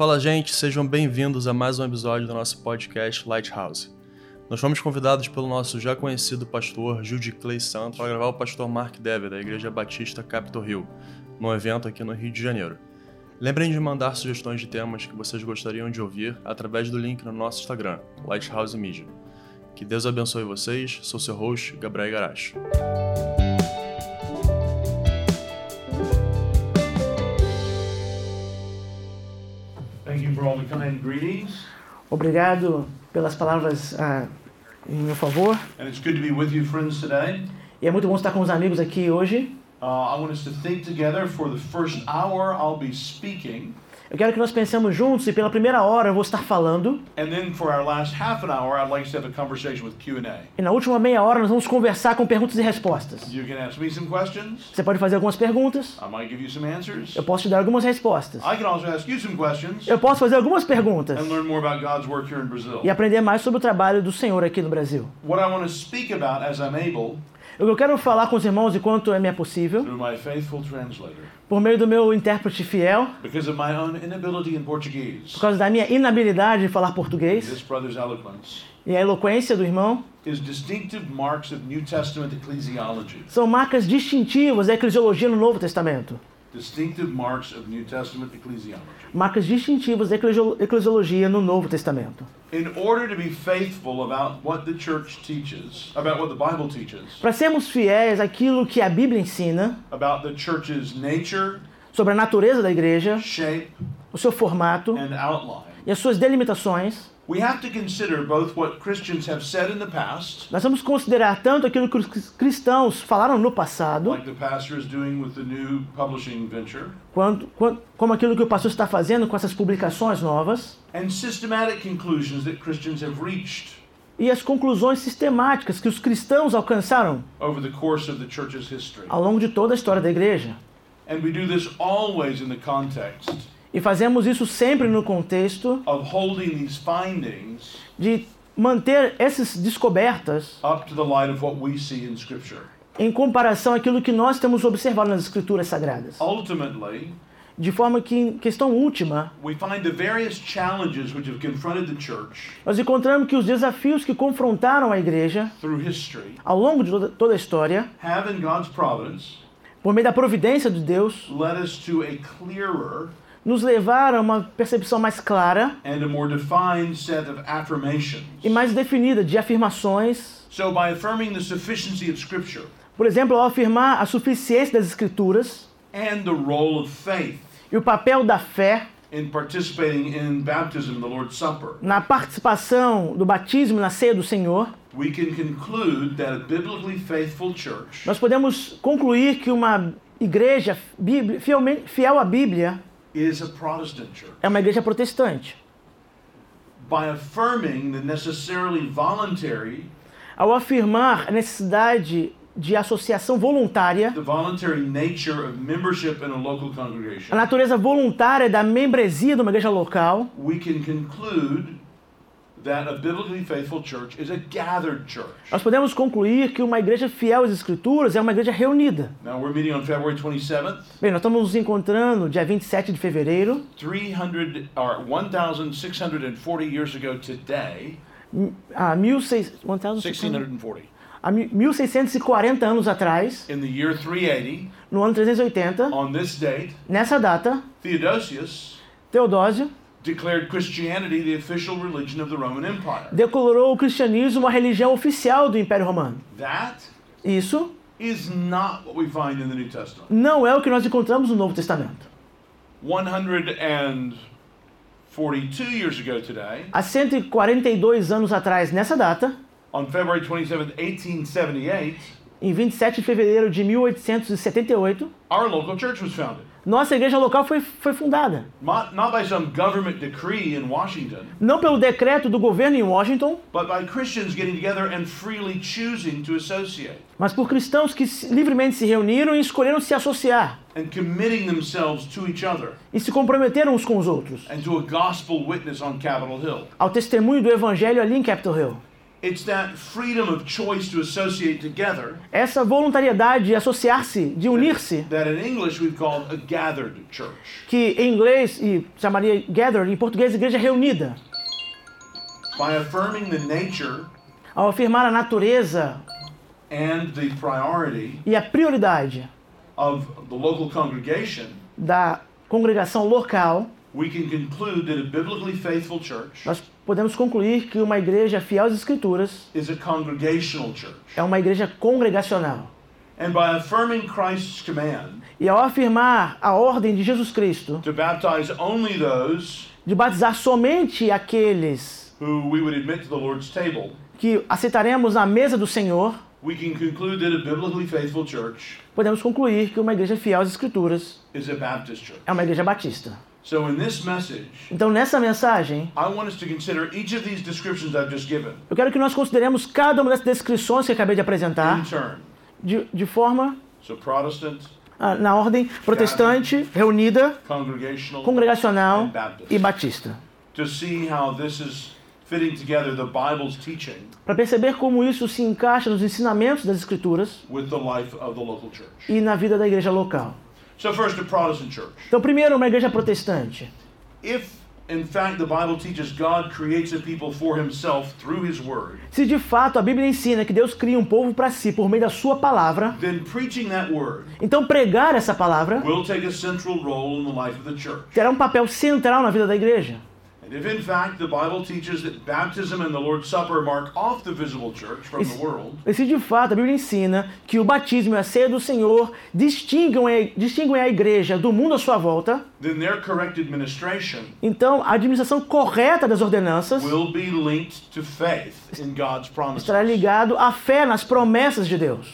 Fala, gente, sejam bem-vindos a mais um episódio do nosso podcast Lighthouse. Nós fomos convidados pelo nosso já conhecido pastor Jude Clay Santos para gravar o pastor Mark Dever, da Igreja Batista Capitol Hill, num evento aqui no Rio de Janeiro. Lembrem de mandar sugestões de temas que vocês gostariam de ouvir através do link no nosso Instagram, Lighthouse Media. Que Deus abençoe vocês, sou seu host, Gabriel Garacho. Obrigado pelas palavras ah, em meu favor. And it's good to be with you, friends, today. E é muito bom estar com os amigos aqui hoje. Uh, I want us to think together for the first hour I'll be speaking. Eu quero que nós pensemos juntos e pela primeira hora eu vou estar falando. Hour, like. E na última meia hora nós vamos conversar com perguntas e respostas. You can ask me some questions. Você pode fazer algumas perguntas. I might give you some answers. Eu posso te dar algumas respostas. I can also ask you some questions Eu posso fazer algumas perguntas and learn more about God's work here in Brazil. e aprender mais sobre o trabalho do Senhor aqui no Brasil. Able O que eu quero falar com os irmãos enquanto é me é possível, por meio do meu intérprete fiel, because of my own inability in Portuguese. por causa da minha inabilidade de falar português e a eloquência do irmão, is distinctive marks of New Testament ecclesiology. são marcas distintivas da eclesiologia no Novo Testamento. Distinctive marks of New Testament ecclesiology. Marcas distintivas da eclesio- eclesiologia no Novo Testamento. In order to be faithful about what the church teaches, about what the Bible teaches, Para sermos fiéis àquilo que a Bíblia ensina about the church's nature, sobre a natureza da igreja, shape, o seu formato and outline, e as suas delimitações, we have to consider both what Christians have said in the past, nós vamos considerar tanto aquilo que os cristãos falaram no passado, like the pastor is doing with the new publishing venture, quanto, quan- como aquilo que o pastor está fazendo com essas publicações novas, and systematic conclusions that Christians have reached e as conclusões sistemáticas que os cristãos alcançaram over the course of the church's history. ao longo de toda a história da igreja. And we do this always in the context E fazemos isso sempre no contexto of holding these findings de manter essas descobertas up to the light of what we see in Scripture. em comparação àquilo que nós temos observado nas escrituras sagradas. Ultimately, De forma que, em questão última, we find the various challenges which have confronted the church nós encontramos que os desafios que confrontaram a igreja ao longo de toda, a história, have, in God's providence, por meio da providência de Deus, led us to a clearer nos levaram a uma percepção mais clara and a more defined set of affirmations. e mais definida de afirmações. So, by affirming the sufficiency of Scripture Por exemplo, ao afirmar a suficiência das escrituras and the role of faith e o papel da fé in participating in baptism, the Lord's Supper, na participação do batismo na ceia do Senhor, we can conclude that a biblically faithful church nós podemos concluir que uma igreja fielmente- fiel à Bíblia is a Protestant church. é uma igreja protestante. By affirming the necessarily voluntary, Ao afirmar a necessidade de associação voluntária, the voluntary nature of membership in a local a congregation, natureza voluntária da membresia de uma igreja local, we can conclude nós podemos concluir que uma igreja fiel às escrituras é uma igreja reunida. Now we're meeting on February 27th, Bem, nós estamos nos encontrando dia 27 de fevereiro, 300 or 1,640 years ago today, 1600 1640. a 1640 anos atrás, In the year 380, no ano 380, on this date, nessa data, Theodosius Teodósio declared Christianity the official religion of the Roman Empire. declarou o cristianismo a religião oficial do Império Romano. That Isso is not what we find in the New Testament. não é o que nós encontramos no Novo Testamento. 142 years ago today, Há 142 anos atrás, nessa data, on February 27th, 1878, em 27 de fevereiro de 1878, our local church was founded. Nossa igreja local foi, foi fundada. Not, not by some government decree in Washington, Não pelo decreto do governo em Washington, but by Christians getting together and freely choosing to associate mas por cristãos que livremente se reuniram e escolheram se associar and committing themselves to each other e se comprometeram uns com os outros and to a gospel witness on Capitol Hill. ao testemunho do evangelho ali em Capitol Hill. It's that freedom of choice to associate together essa voluntariedade de associar-se, de unir-se, that in English we've called a gathered church. que em inglês e chamaria gather, em português igreja reunida, By affirming the nature ao afirmar a natureza and the priority e a prioridade of the local congregation, da congregação local, we can conclude that a biblically faithful church nós podemos concluir que uma igreja fiel às escrituras is a congregational church. é uma igreja congregacional. And by affirming Christ's command E ao afirmar a ordem de Jesus Cristo to baptize only those de batizar somente aqueles who we would admit to the Lord's table, que aceitaremos na mesa do Senhor, we can conclude that a biblically faithful church podemos concluir que uma igreja fiel às escrituras is a Baptist church. é uma igreja batista. So in this message, Então, nessa mensagem, I want us to consider each of these descriptions I've just given eu quero que nós consideremos cada uma dessas descrições que acabei de apresentar de, de forma, ah, na ordem protestante, reunida, congregational, congregacional e batista. To see how this is fitting together the Bible's teaching Para perceber como isso se encaixa nos ensinamentos das escrituras with the life of the local church. e na vida da igreja local. So first, a Protestant church. Então, primeiro, uma igreja protestante. If in fact the Bible teaches God creates a people for himself through his word, Se de fato a Bíblia ensina que Deus cria um povo para si por meio da sua palavra, then preaching that word então pregar essa palavra will take a central role in the life of the church. terá um papel central na vida da igreja. If in fact the Bible teaches that baptism and the Lord's Supper mark off the visible church from the world, E se de fato a Bíblia ensina que o batismo e a ceia do Senhor distinguem a, distinguem a igreja do mundo à sua volta, then their correct administration então a administração correta das ordenanças will be linked to faith in God's promises. estará ligado à fé nas promessas de Deus.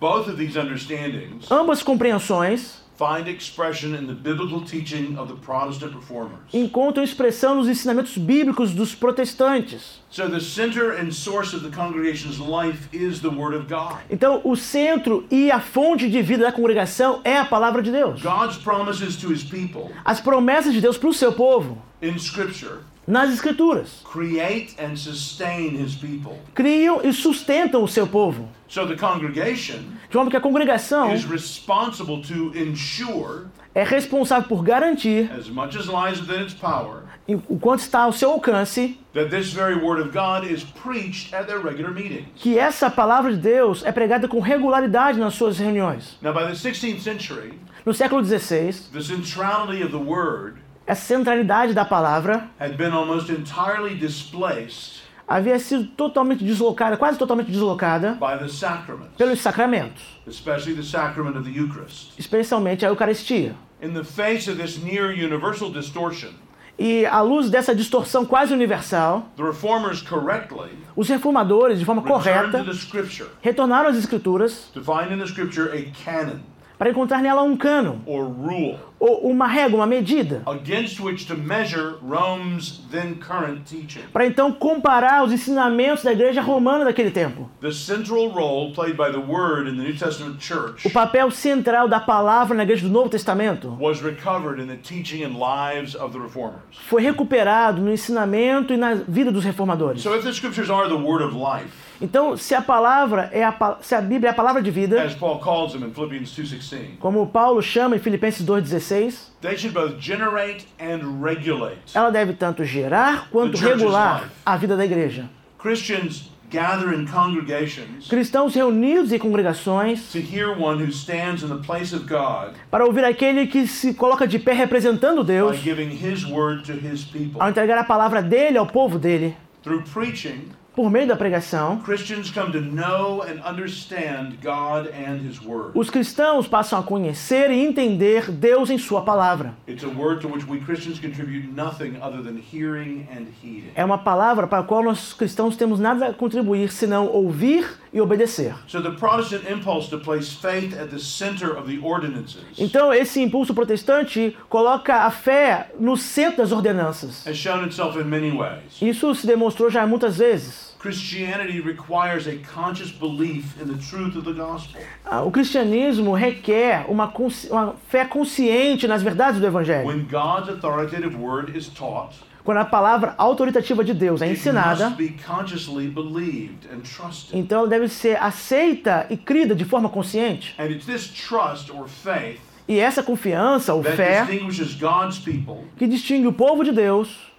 Both of these understandings Ambas compreensões find expression in the biblical teaching of the Protestant reformers. encontram expressão nos ensinamentos bíblicos dos protestantes. So the center and source of the congregation's life is the Word of God. Então, o centro e a fonte de vida da congregação é a palavra de Deus. God's promises to his people As promessas de Deus para o seu povo, in Scripture nas Escrituras, create and sustain his people. criam e sustentam o seu povo. So the congregation De modo que a congregação is responsible to ensure, é responsável por garantir, as much as lies within its power, o quanto está ao seu alcance, that this very Word of God is preached at their regular meetings. que essa palavra de Deus é pregada com regularidade nas suas reuniões. Now, by the 16th century, No século XVI, the centrality of the Word essa centralidade da palavra had been almost entirely displaced havia sido totalmente deslocada, quase totalmente deslocada, by the sacraments, pelos sacramentos, especially the sacrament of the Eucharist. especialmente a Eucaristia. In the face of this near universal distortion, E à luz dessa distorção quase universal, the reformers correctly os reformadores, de forma correta, retornaram às Escrituras to find in the Scripture a canon para encontrar nela um cânon, rule ou uma régua, uma medida, against which to measure Rome's then current teaching. para então comparar os ensinamentos da igreja romana daquele tempo. The central role played by the Word in the New Testament church O papel central da palavra na igreja do Novo Testamento was recovered in the teaching and lives of the reformers. foi recuperado no ensinamento e na vida dos reformadores. So if the Scriptures are the Word of life, Então, se a palavra é a se a Bíblia é a palavra de vida, as Paul calls them in Philippians 2:16, como Paulo chama em Filipenses 2:16, they should both generate and regulate. ela deve tanto gerar quanto regular a vida da igreja. Christians gather in congregations Cristãos reunidos em congregações to hear one who stands in the place of God para ouvir aquele que se coloca de pé representando Deus, ao entregar a palavra dele ao povo dele. Por meio da pregação, Christians come to know and understand God and his word. os cristãos passam a conhecer e entender Deus em sua palavra. É uma palavra para a qual nós cristãos temos nada a contribuir senão ouvir e obedecer. So the Protestant impulse to place faith at the center of the ordinances Então, esse impulso protestante coloca a fé no centro das ordenanças. has shown itself in many ways. Isso se demonstrou já muitas vezes. Christianity requires a conscious belief in the truth of the gospel. Ah, O cristianismo requer uma, uma fé consciente nas verdades do Evangelho. When God's authoritative word is taught, Quando a palavra autoritativa de Deus é ensinada, então ela deve ser aceita e crida de forma consciente. And it's this trust or faith E essa confiança ou fé que distingue o povo de Deus,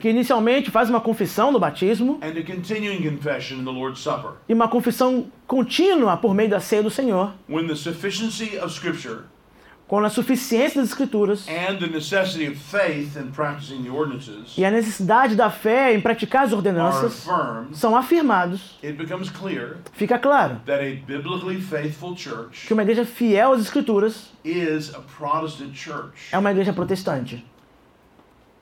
que inicialmente faz uma confissão no batismo e uma confissão contínua por meio da ceia do Senhor, Quando a suficiência das Escrituras and the necessity of faith in practicing the ordinances e a necessidade da fé em praticar as are ordenanças são afirmados, it becomes clear fica claro that a biblically faithful church que uma igreja fiel às Escrituras is a Protestant church. é uma igreja protestante.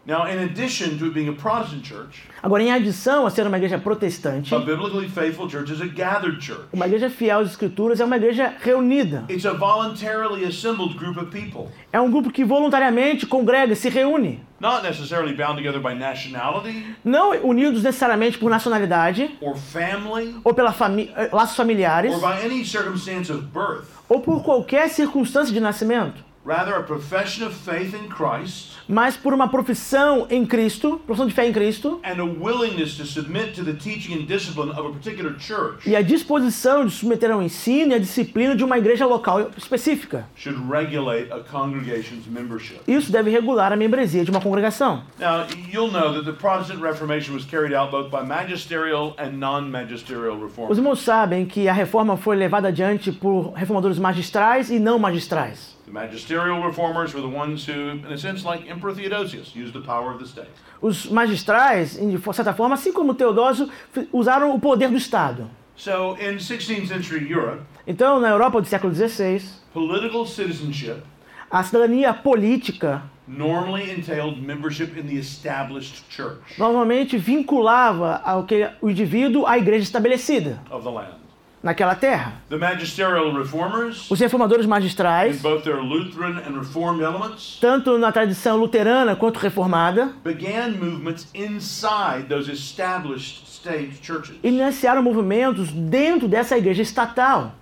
Now, in addition to being a Protestant church, Agora, em adição a ser uma igreja protestante, a biblically faithful church is a gathered church. uma igreja fiel às Escrituras é uma igreja reunida. It's a voluntarily assembled group of people, É um grupo que voluntariamente congrega, se reúne. not necessarily bound together by nationality Não unidos necessariamente por nacionalidade or family ou pela fami eh, laços familiares or by any circumstance of birth. ou por qualquer circunstância de nascimento, Rather, a profession of faith in Christ mas por uma profissão em Cristo, profissão de fé em Cristo, and a willingness to submit to the teaching and discipline of a particular church e a disposição de submeter ao ensino e à disciplina de uma igreja local específica. should regulate a congregation's membership. Isso deve regular a membresia de uma congregação. Now, you'll know that the Protestant Reformation was carried out both by magisterial and non magisterial Os reformers. irmãos sabem que a reforma foi levada adiante por reformadores magistrais e não magistrais. The magisterial reformers were the ones who, in a sense, like Emperor Theodosius, used the power of the state. Os magistrais, de certa forma, assim como Teodósio, usaram o poder do Estado. So, in 16th century Europe, Então, na Europa do século XVI, political citizenship a cidadania política normally entailed membership in the established church normalmente vinculava ao que o indivíduo à igreja estabelecida of the land. Naquela terra. The magisterial reformers, Os reformadores magistrais, both their Lutheran and Reformed elements, tanto na tradição luterana quanto reformada, began movements inside those established state churches. iniciaram movimentos dentro dessa igreja estatal.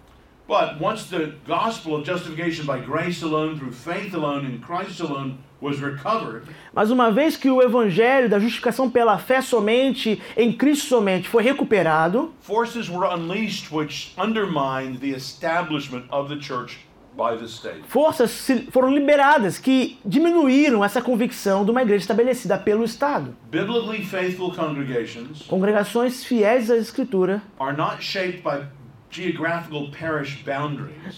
But once the gospel of justification by grace alone, through faith alone, in Christ alone, Mas uma vez que o evangelho da justificação pela fé somente, em Cristo somente, foi recuperado, forces were unleashed which undermined the establishment of the church by the state. forças foram liberadas que diminuíram essa convicção de uma igreja estabelecida pelo Estado. Biblically faithful congregations Congregações fiéis à Escritura are not shaped by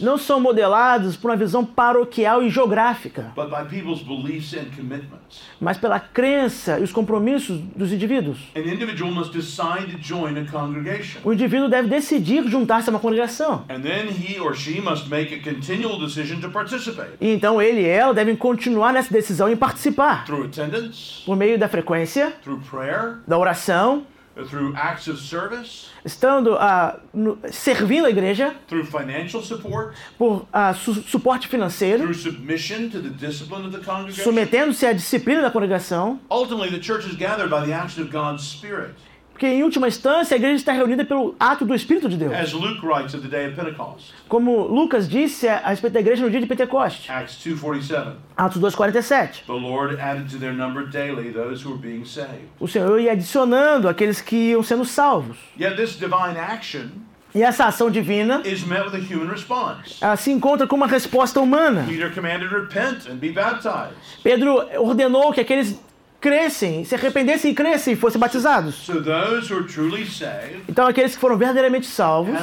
não são modeladas por uma visão paroquial e geográfica, but by people's beliefs and commitments. mas pela crença e os compromissos dos indivíduos. An individual must decide to join a congregation. O indivíduo deve decidir juntar-se a uma congregação. And then he or she must make a continual decision to participate E então ele e ela devem continuar nessa decisão em participar, through attendance, por meio da frequência, through prayer, da oração, through acts of service, estando ah, no- servindo a igreja, through financial support, por ah, su- suporte financeiro, through submission to the discipline of the congregation. submetendo-se à disciplina da congregação, Ultimately, the church is gathered by the action of God's Spirit, porque em última instância a igreja está reunida pelo ato do Espírito de Deus. as Luke writes of the day of Pentecost, Como Lucas disse a respeito da igreja no dia de Pentecoste, Acts 2:47. Atos 2,47. The Lord added to their number daily those who were being saved. O Senhor ia adicionando aqueles que iam sendo salvos. Yet this divine action E essa ação divina se encontra com uma resposta humana. Peter commanded repent and be baptized. Pedro ordenou que aqueles crescem, se arrependessem e crescem e fossem batizados. So those who are truly saved Então aqueles que foram verdadeiramente salvos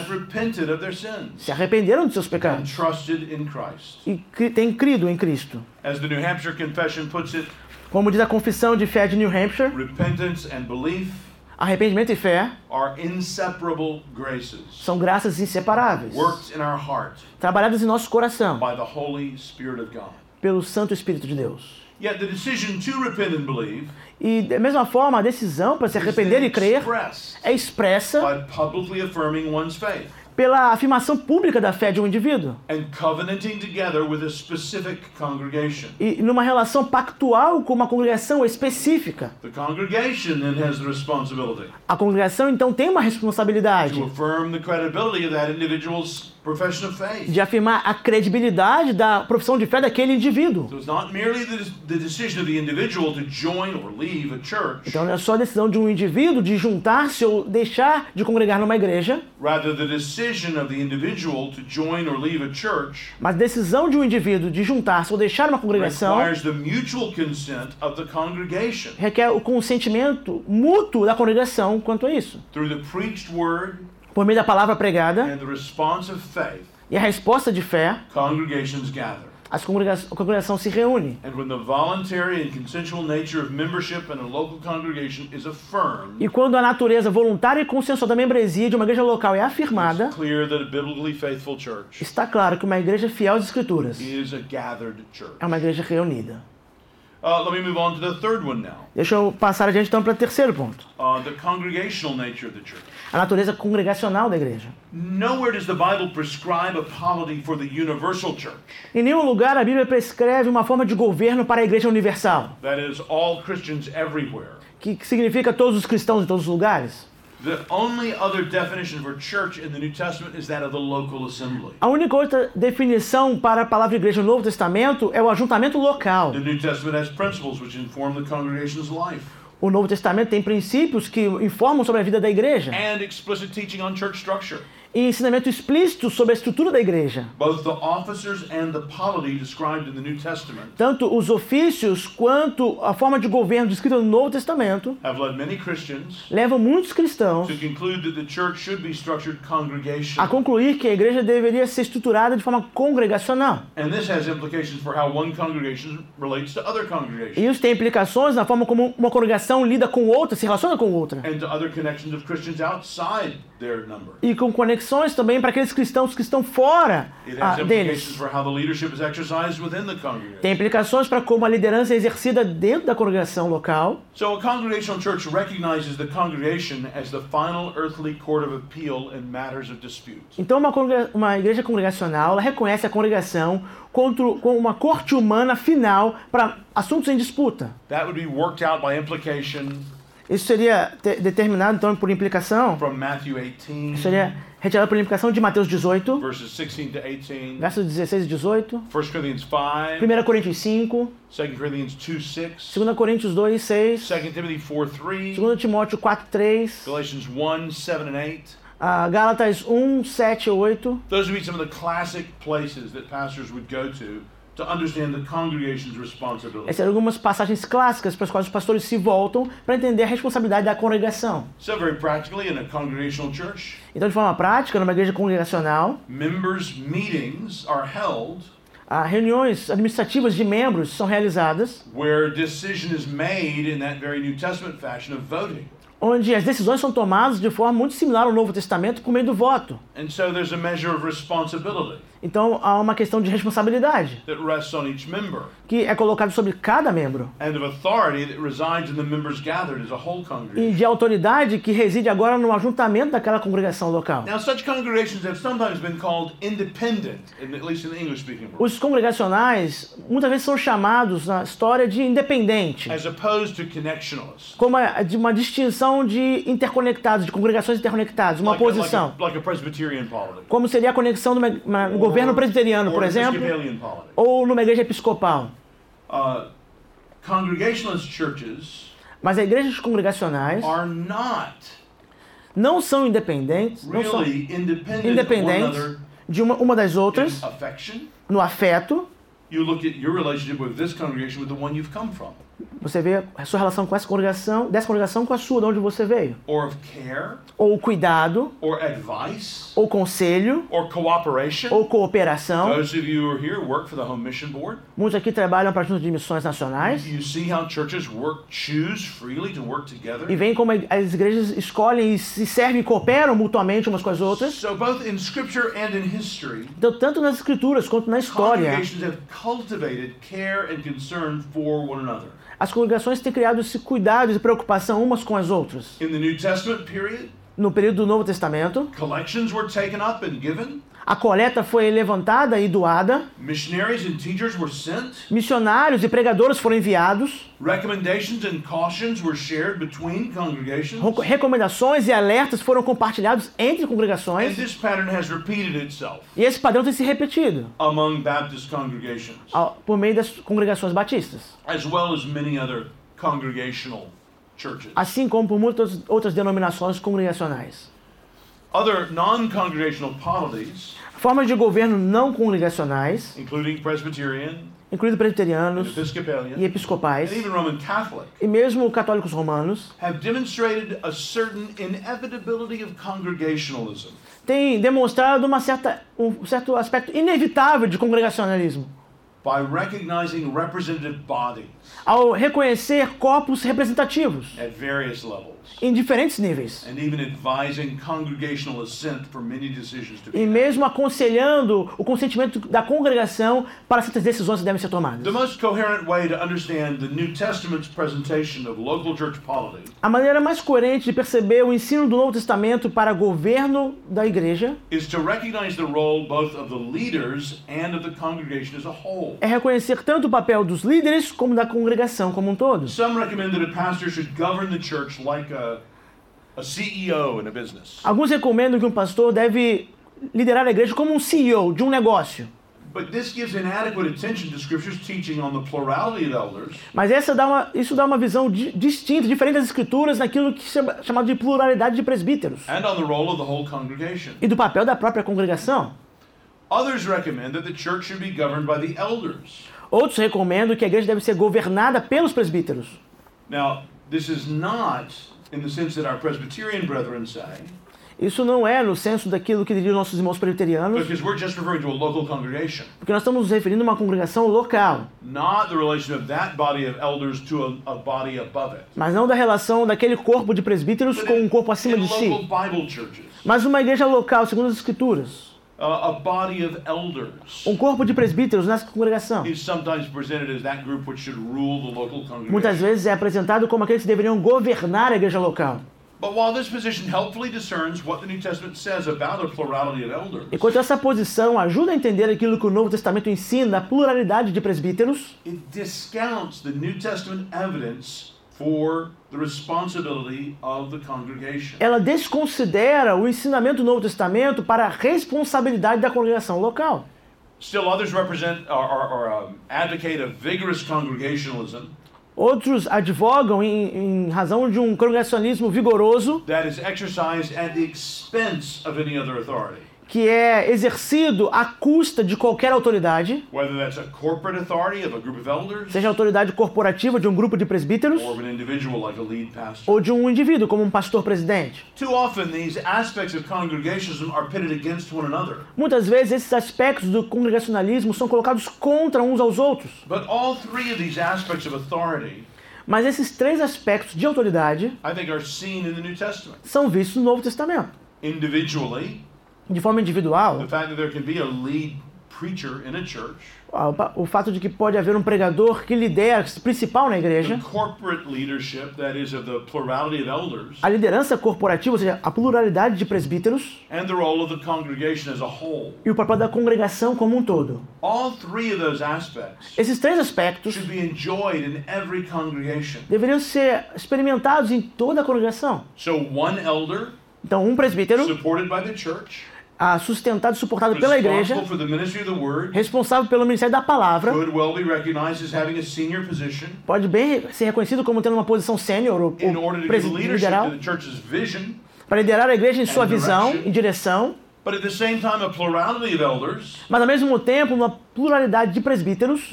se arrependeram de seus pecados e têm crido em Cristo. As the New Hampshire Confession puts it, Como diz a confissão de fé de New Hampshire, repentance and belief arrependimento e fé are inseparable graces são graças inseparáveis, trabalhadas em nosso coração pelo Santo Espírito de Deus. Yet the decision to repent and believe E da mesma forma, a decisão para se arrepender e crer é expressa pela afirmação pública da fé de um indivíduo and covenanting together with a specific congregation. e numa relação pactual com uma congregação específica. The congregation then has the responsibility A congregação então tem uma responsabilidade to affirm the credibility of that individual's profession of faith. de afirmar a credibilidade da profissão de fé daquele indivíduo. So it's not merely the, the decision of the individual to join or leave a church, Então não é só a decisão de um indivíduo de juntar-se ou deixar de congregar numa igreja, rather the decision mas a decisão de um indivíduo de juntar-se ou deixar uma congregação requer o consentimento mútuo da congregação quanto a isso. Por meio da palavra pregada e a resposta de fé, Congregations gather. As congrega a congregação se reúne. And when the voluntary and consensual nature of membership in a local congregation is affirmed, E quando a natureza voluntária e consensual da membresia de uma igreja local é afirmada, it's clear that a biblically faithful church está claro que uma igreja fiel às escrituras is a gathered church. é uma igreja reunida. Uh, let me move on to the third one now. Deixa eu passar adiante então para o terceiro ponto. Uh, the congregational nature of the church. A natureza congregacional da igreja. Nowhere does the Bible prescribe a polity for the universal church. Em nenhum lugar a Bíblia prescreve uma forma de governo para a igreja universal, That is, all Christians everywhere. que que significa todos os cristãos em todos os lugares. The only other definition for church in the New Testament is that of the local assembly. A única outra definição para a palavra igreja no Novo Testamento é o ajuntamento local. The New Testament has principles which inform the congregation's life O Novo Testamento tem princípios que informam sobre a vida da igreja and explicit teaching on church structure. E ensinamento explícito sobre a estrutura da igreja. Both the officers and the polity described in the New Testament Tanto os ofícios quanto a forma de governo descrita no Novo Testamento levam muitos cristãos to conclude that the church should be structured a concluir que a igreja deveria ser estruturada de forma congregacional. E isso tem implicações na forma como uma congregação lida com outra, se relaciona com outra. E com conexões também para aqueles cristãos que estão fora It ah, deles. Tem implicações para como a liderança é exercida dentro da congregação local. So a congregational church recognizes the congregation as the final earthly court of appeal in matters of dispute. Então, uma, uma igreja congregacional reconhece a congregação contra, como uma corte humana final para assuntos em disputa. That would be worked out by implication Isso seria te- determinado, então, por implicação, 18, seria retirado por implicação de Mateus 18, verses 16 to 18, versos 16 e 18, 1 Corinthians 5, 1 Coríntios 5, 2 Corinthians 2 6, 2 Coríntios 2, 6, 2 Timothy 4 3, 2 Timóteo 4, 3, Galatians 1 7 and 8. ah, Gálatas 1, 7 e 8. Those would be some of the classic places that pastors would go to to understand the congregation's responsibility. Essas são algumas passagens clássicas para as quais os pastores se voltam para entender a responsabilidade da congregação. So, very practically, in a congregational church, Então, de forma prática, numa igreja congregacional, members' meetings are held ah, reuniões administrativas de membros são realizadas, where a decision is made in that very New Testament fashion of voting. onde as decisões são tomadas de forma muito similar ao Novo Testamento por meio do voto. And so there's a measure of responsibility Então, há uma questão de responsabilidade that rests on each member que é colocada sobre cada membro and of authority that resides in the members gathered as a whole e de autoridade que reside agora no ajuntamento daquela congregação local. Now, such congregations have sometimes been called independent, in, at least in the English speaking world, Os congregacionais muitas vezes são chamados na história de independente. as opposed to connectionalists. como a- de uma distinção de interconectados, de congregações interconectadas, uma Like a, like, posição. a, like a Presbyterian polity. Como seria a conexão do governo presbiteriano, or por exemplo, ou numa igreja episcopal. Uh, congregationalist churches Mas as igrejas congregacionais are not não são independentes, não são independentes de uma, uma das outras no afeto. You look at your relationship with this congregation with the one you've come from, Você vê a sua relação com essa congregação, dessa congregação com a sua, de onde você veio. care, Ou cuidado, or advice, ou conselho, or cooperation. ou cooperação. Those of you who are here work for the Home Mission Board. Muitos aqui trabalham para a Junta de Missões Nacionais. You see how churches work, choose freely to work together. E veem como as igrejas escolhem e se servem e cooperam mutuamente umas com as outras. So, both in Scripture and in history, Então, tanto nas escrituras quanto na história, congregations have cultivated care and concern for one another. As congregações têm criado esse cuidado e preocupação umas com as outras. In the New Testament period, no período do Novo Testamento. Collections were taken up and given. A coleta foi levantada e doada. Missionaries and teachers were sent. Missionários e pregadores foram enviados. Recommendations and cautions were shared between congregations. Ro- Recomendações e alertas foram compartilhados entre And congregações. this pattern has repeated itself E esse padrão tem se repetido among Baptist congregations, ao- por meio das congregações batistas, as well as many other congregational. Assim como por muitas outras denominações congregacionais. Other non congregational polities, Formas de governo não congregacionais, including Presbyterian incluindo presbiterianos e episcopais, Catholic, e mesmo católicos romanos, have demonstrated a certain inevitability of congregationalism. têm demonstrado uma certa, um certo aspecto inevitável de congregacionalismo, by recognizing representative bodies ao reconhecer corpos representativos at various levels em diferentes níveis. E mesmo aconselhando o consentimento da congregação para certas decisões que devem ser tomadas. The most coherent way to understand the New Testament's presentation of local church polity A maneira mais coerente de perceber o ensino do Novo Testamento para governo da igreja is to recognize the role both of the leaders and of the congregation as a whole. é reconhecer tanto o papel dos líderes como da congregação como um todo. Some recommend that a pastor should govern the church like a, a CEO in a business. Alguns recomendam que um pastor deve liderar a igreja como um CEO de um negócio. But this gives inadequate attention to Scripture's teaching on the plurality of elders Mas essa dá uma, isso dá uma visão di- distinta, diferente das escrituras, naquilo que é chamado de pluralidade de presbíteros and on the role of the whole congregation. e do papel da própria congregação. Others recommend that the church should be governed by the elders. Outros recomendam que a igreja deve ser governada pelos presbíteros. Now, this is not in the sense that our Presbyterian brethren say, Isso não é no senso daquilo que diriam nossos irmãos presbiterianos, because we're just referring to a local congregation, porque nós estamos nos referindo a uma congregação local, not the relation of that body of elders to a, a body above it. mas não da relação daquele corpo de presbíteros com um corpo acima de si, mas uma igreja local, segundo as escrituras. A body of elders Um corpo de presbíteros nessa congregação. Muitas vezes é apresentado como aqueles que deveriam governar a igreja local. But while this position helpfully discerns what the New Testament says about a plurality of elders, Enquanto essa posição ajuda a entender aquilo que o Novo Testamento ensina da pluralidade de presbíteros, it discounts the New Testament evidence for the responsibility of the congregation. ela desconsidera o ensinamento do Novo Testamento para a responsabilidade da congregação local. Still, others represent or, or, or advocate a vigorous congregationalism Outros advogam em, em razão de um congregacionalismo vigoroso that is exercised at the expense of any other authority, que é exercido à custa de qualquer autoridade, elders seja a autoridade corporativa de um grupo de presbíteros like ou de um indivíduo como um pastor presidente. Too often, these aspects of congregationalism are pitted against one another. Muitas vezes esses aspectos do congregacionalismo são colocados contra uns aos outros. But all three of these aspects of authority, Mas esses três aspectos de autoridade são vistos no Novo Testamento. Individually, De forma individual, the fact that there can be a lead preacher in a church, o fato de que pode haver um pregador que lidera, principal na igreja, a liderança corporativa, ou seja, a pluralidade de presbíteros and the role of the congregation as a whole. e o papel da congregação como um todo. All three of those aspects Esses três aspectos should be enjoyed in every congregation. deveriam ser experimentados em toda a congregação. Então, um presbítero, ah, sustentado e suportado pela igreja, responsável pelo ministério da palavra, a pode bem ser reconhecido como tendo uma posição sênior ou, ou vision. para liderar a igreja em sua visão e direção, a mas ao mesmo tempo uma pluralidade de presbíteros,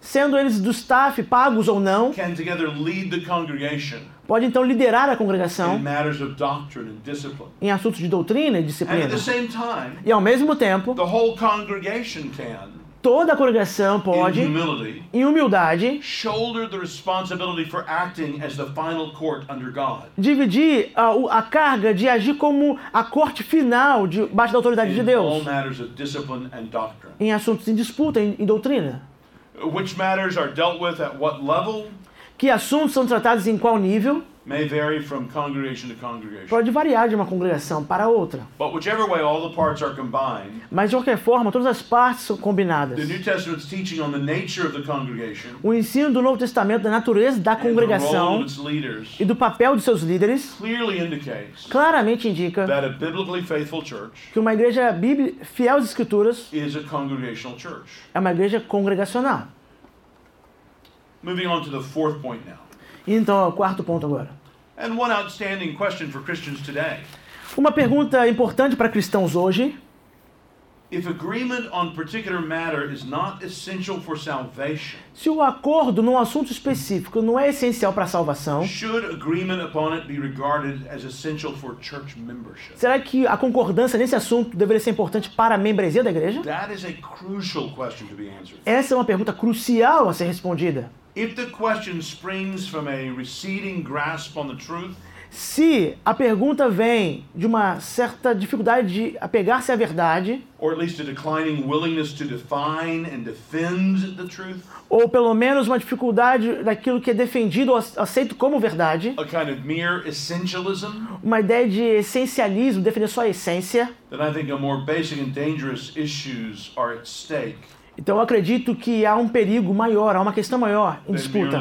sendo eles do staff pagos ou não, pode então liderar a congregação matters of doctrine and discipline. em assuntos de doutrina e disciplina. at the same time, E ao mesmo tempo, the whole congregation can, toda a congregação pode, em humildade, shoulder the responsibility for acting as the final court under God. dividir a, a carga de agir como a corte final debaixo da autoridade de Deus matters of discipline and doctrine. em assuntos em disputa, em, em doutrina. Which matters are dealt with at what level, Que assuntos são tratados em qual nível, may vary from congregation to congregation. pode variar de uma congregação para outra. But whichever way all the parts are combined, Mas de qualquer forma, todas as partes são the combinadas. New Testament's teaching on the nature of the congregation O ensino do Novo Testamento da natureza da and the role congregação of its leaders e do papel de seus líderes clearly indicates claramente indica that a biblically faithful church que uma igreja fiel às escrituras is a congregational church. é uma igreja congregacional. Moving on to the fourth point now. Então, o quarto ponto agora. And one outstanding question for Christians today. Uma pergunta importante para cristãos hoje: If agreement on particular matter is not essential for salvation, se o acordo num assunto específico não é essencial para a salvação, should agreement upon it be regarded as essential for church membership? será que a concordância nesse assunto deveria ser importante para a membresia da igreja? That is a crucial question to be answered. Essa é uma pergunta crucial a ser respondida. If the question springs from a receding grasp on the truth, Se a pergunta vem de uma certa dificuldade de apegar-se à verdade, or at least a declining willingness to define and defend the truth, ou pelo menos uma dificuldade daquilo que é defendido ou aceito como verdade, a kind of mere essentialism, uma ideia de essencialismo, defender só a essência, then I think a more basic and dangerous issues are at stake então eu acredito que há um perigo maior, há uma questão maior em disputa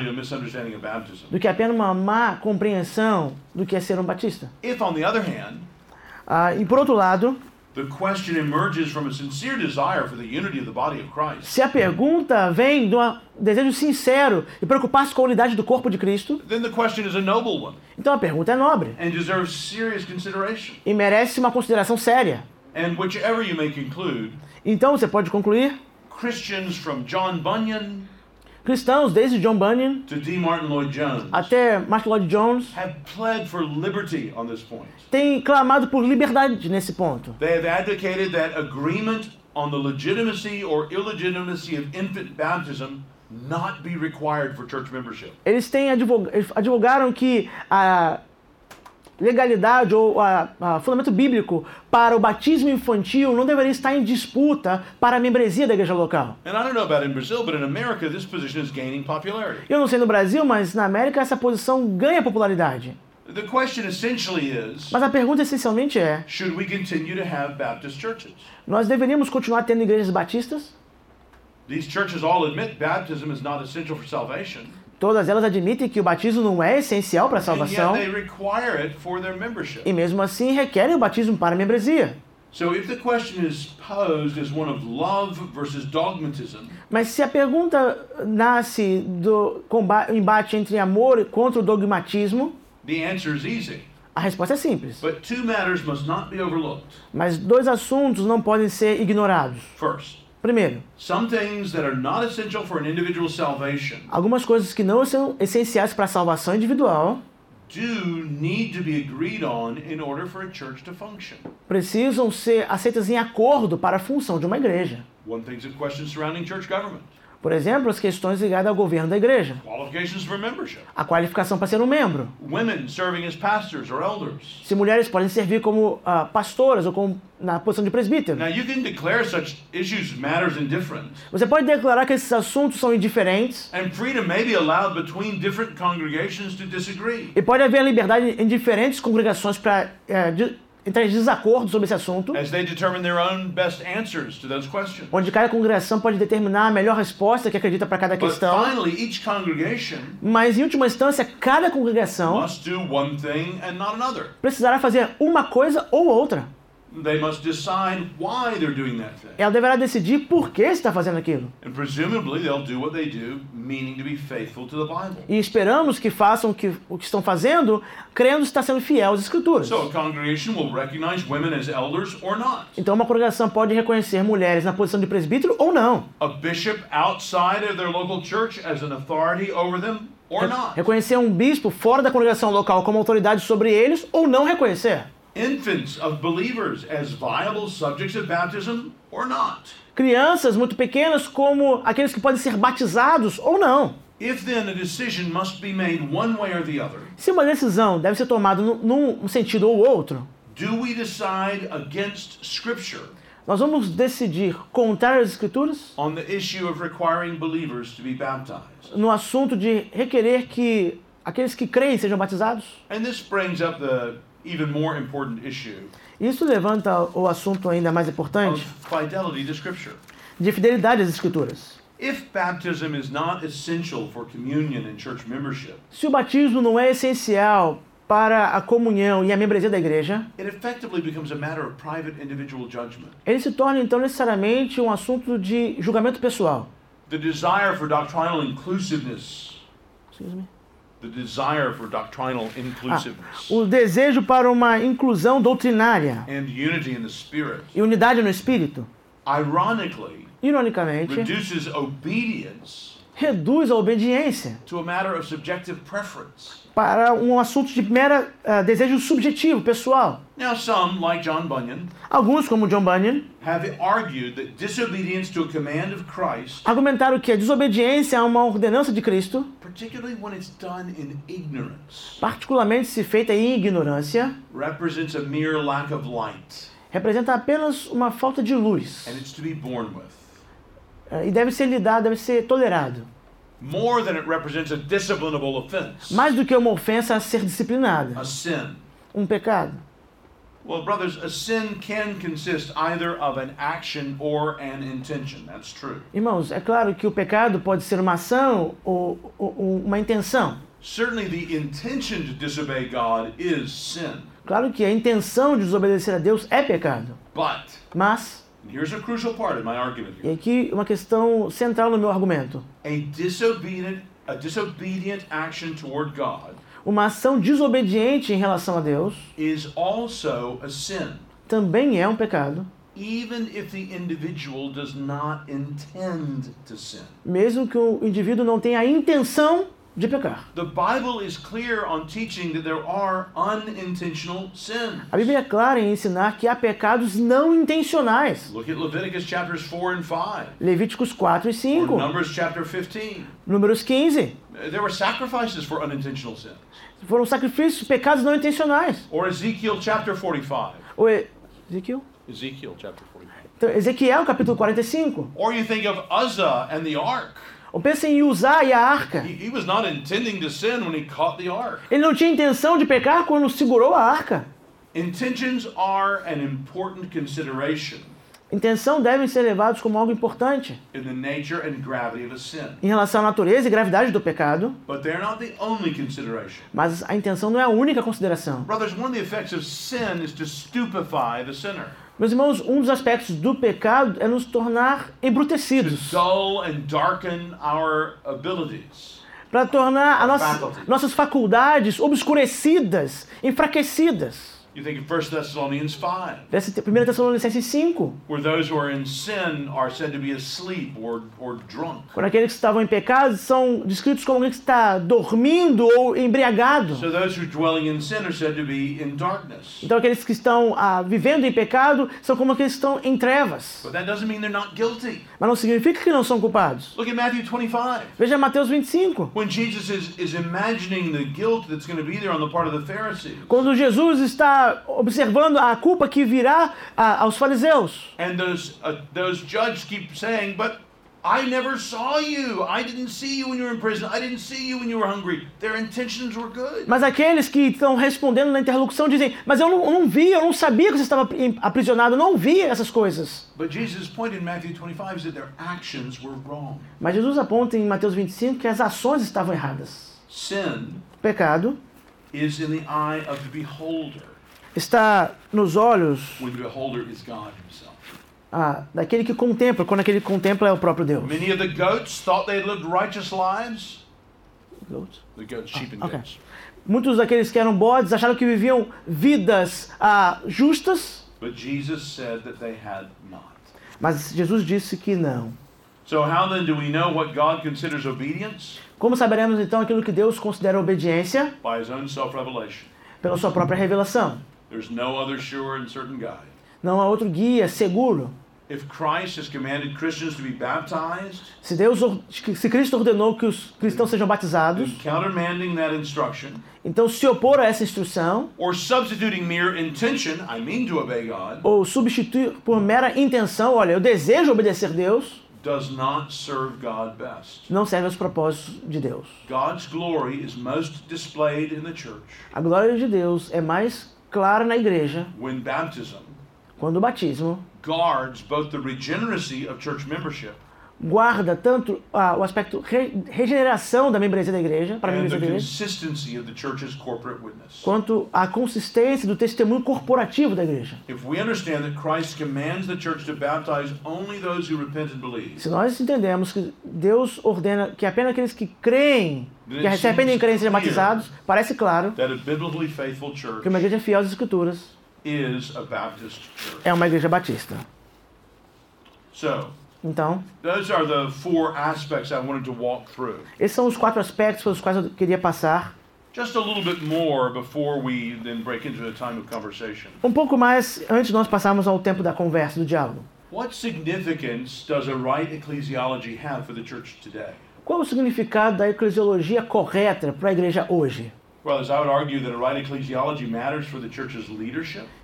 do que apenas uma má compreensão do que é ser um batista. If, on the other hand, Ah, e por outro lado, se a pergunta vem de um desejo sincero e preocupar-se com a unidade do corpo de Cristo, then the question is a noble one então a pergunta é nobre and deserves serious consideration. e merece uma consideração séria. And whichever you may conclude, Então você pode concluir: Christians from John Bunyan cristãos, desde John Bunyan to D. Martin Lloyd Jones, até Martin Lloyd Jones, have pled for liberty on this point. têm clamado por liberdade nesse ponto. They have advocated that agreement on the legitimacy or illegitimacy of infant baptism not be required for church membership. Eles têm advogaram que a legalidade ou a, a fundamento bíblico para o batismo infantil não deveria estar em disputa para a membresia da igreja local. And I don't know about in Brazil, but in America, this position is gaining popularity. Eu não sei no Brasil, mas na América essa posição ganha popularidade. The question essentially is Mas a pergunta essencialmente é: should we continue to have Baptist churches? nós deveríamos continuar tendo igrejas batistas? These churches all admit baptism is not essential for salvation, Todas elas admitem que o batismo não é essencial para a salvação yet they require it for their membership. e mesmo assim requerem o batismo para a membresia. So if the question is posed as one of love versus dogmatism, Mas se a pergunta nasce do comba- embate entre amor e contra o dogmatismo, the answer is easy. a resposta é simples. But two matters must not be overlooked. Mas dois assuntos não podem ser ignorados. First, Primeiro, algumas coisas que não são essenciais para a salvação individual precisam ser aceitas em acordo para a função de uma igreja. Por exemplo, as questões ligadas ao governo da igreja, a qualificação para ser um membro, se mulheres podem servir como ah, pastoras ou como na posição de presbítero. Now, you can declare such issues matters indifferent, Você pode declarar que esses assuntos são indiferentes. And freedom may be allowed between different congregations to disagree. e pode haver liberdade em diferentes congregações para de- entrar em desacordo sobre esse assunto, as they determine their own best answers to those questions. onde cada congregação pode determinar a melhor resposta que acredita para cada questão. finally, each congregation Mas em última instância, cada congregação precisará fazer uma coisa ou outra. They must decide why they're doing that thing. Ela deverá decidir por que está fazendo aquilo. And presumably, they'll do what they do, meaning to be faithful to the Bible. E esperamos que façam o que, o que estão fazendo, crendo estar sendo fiel às escrituras. So, a congregation will recognize women as elders or not. Então uma congregação pode reconhecer mulheres na posição de presbítero ou não. A bishop outside of their local church as an authority over them or not. Reconhecer um bispo fora da congregação local como autoridade sobre eles ou não reconhecer. Infants of believers as viable subjects of baptism or not. Crianças muito pequenas como aqueles que podem ser batizados ou não. If then a decision must be made one way or the other, Se uma decisão deve ser tomada num, sentido ou outro, do we decide against Scripture nós vamos decidir contrário às escrituras on the issue of requiring believers to be baptized? no assunto de requerer que aqueles que creem sejam batizados. And this brings up the even more important issue Isso levanta o assunto ainda mais of importante fidelity to Scripture. de fidelidade às Escrituras. If baptism is not essential for communion and church membership, Se o batismo não é essencial para a comunhão e a membresia da igreja, it effectively becomes a matter of private individual judgment. ele se torna então necessariamente um assunto de julgamento pessoal. The desire for doctrinal inclusiveness, Excuse me. The desire for doctrinal Ah, inclusiveness. o desejo para uma inclusão doutrinária. And unity in the Spirit, e unidade no espírito, ironically, ironicamente, reduces obedience reduz a obediência to a matter of subjective preference. para um assunto de mera ah, desejo subjetivo, pessoal. Now, some, like John Bunyan, Alguns, como John Bunyan, have argued that disobedience to a command of Christ, argumentaram que a desobediência a uma ordenança de Cristo, particularly when it's done in ignorance, particularmente se feita em ignorância, represents a mere lack of light, representa apenas uma falta de luz and it's to be borne with. Eh, e deve ser lidado, deve ser tolerado. More than it represents a disciplinable offense, Mais do que uma ofensa a ser disciplinada, a sin. um pecado. Well, brothers, a sin can consist either of an action or an intention. That's true. Irmãos, é claro que o pecado pode ser uma ação ou, ou- ou uma intenção. Certainly, the intention to disobey God is sin. Claro que a intenção de desobedecer a Deus é pecado. But, Mas, and here's a crucial part of my argument e aqui uma questão central no meu argumento. a disobedient, a disobedient action toward God Uma ação desobediente em relação a Deus is also a sin, também é um pecado, even if the individual does not intend to sin. mesmo que o indivíduo não tenha a intenção de pecar. The Bible is clear on teaching that there are unintentional sins. A Bíblia é clara em ensinar que há pecados não intencionais. Look at Leviticus chapters 4 and 5, Levíticos 4 e or 5, Numbers chapter 15. números 15. There were sacrifices for unintentional sins. Foram sacrifícios, pecados não intencionais. Or Ezekiel chapter 45. O E- Ezequiel? Ezekiel chapter 45. Então, Ezequiel, capítulo 45. Or you think of Uzzah and the ark. Ou pensa em e a arca. He, he was not intending to sin when he caught the ark. Ele não tinha intenção de pecar quando segurou a arca. Intentions are an important consideration Intenção devem ser levados como algo importante in the nature and gravity of a sin. em relação à natureza e gravidade do pecado, But they're not the only consideration. mas a intenção não é a única consideração. Brothers, one of the effects of sin is to stupefy the sinner, Meus irmãos, um dos aspectos do pecado é nos tornar to embrutecidos, para tornar nossa, nossas faculdades obscurecidas, enfraquecidas. You think of 1 Thessalonians 5, Dessa 1 Tessalonicenses 5, where those who are in sin are said to be asleep or, or drunk. quando aqueles que estavam em pecado são descritos como alguém que está dormindo ou embriagado. So those who dwelling in sin are said to be in darkness. Então aqueles que estão ah, vivendo em pecado são como aqueles que estão em trevas. But that doesn't mean they're not guilty. Mas não significa que não são culpados. Look at Matthew 25. Veja Mateus 25. When Jesus is, is imagining the guilt that's going to be there on the part of the Pharisees. Quando Jesus está observando a culpa que virá ah, aos fariseus. And those, uh, those judges keep saying, But I never saw you. I didn't see you when you were in prison. I didn't see you when you were hungry. Their intentions were good. Mas aqueles que estão respondendo na interlocução dizem: Mas eu não, eu não vi, eu não sabia que você estava aprisionado, eu não vi essas coisas. But Jesus' point in Matthew 25 is that their actions were wrong. Mas Jesus aponta em Mateus 25 que as ações estavam erradas. Sin pecado is in the eye of the beholder está nos olhos ah, daquele que contempla, quando aquele que contempla é o próprio Deus. Many of the goats thought they lived righteous lives. The goats, sheep, and okay. goats. Muitos daqueles que eram bodes acharam que viviam vidas ah, justas, But Jesus said that they had not. mas Jesus disse que não. So, how then do we know what God considers obedience? Como saberemos então aquilo que Deus considera obediência? By His own self revelation. Pela sua própria revelação. There's no other sure and certain guide. Não há outro guia seguro. If Christ has commanded Christians to be baptized, Se Deus, se Cristo ordenou que os cristãos sejam batizados, then countermanding that instruction, então se opor a essa instrução or substituting mere intention, I mean to obey God, ou substituir por mera intenção, olha, eu desejo obedecer Deus, does not serve God best. não serve aos propósitos de Deus. God's glory is most displayed in the church A glória de Deus é mais clara na igreja when baptism quando o batismo guards both the regeneracy of church membership guarda tanto ah, o aspecto re- regeneração da membresia da igreja, para a and membresia da igreja, consistency of the church's corporate witness. quanto a consistência do testemunho corporativo da igreja. If we understand that Christ commands the church to baptize only those who repent and believe, Se nós entendemos que Deus ordena que apenas aqueles que creem, que se arrependem e creem sejam batizados, parece claro que uma igreja fiel às escrituras é uma igreja batista. Então, esses são os quatro aspectos pelos quais eu queria passar. Um pouco mais antes de nós passarmos ao tempo da conversa, do diálogo. What significance does a right ecclesiology have for the church today? Qual o significado da eclesiologia correta para a igreja hoje?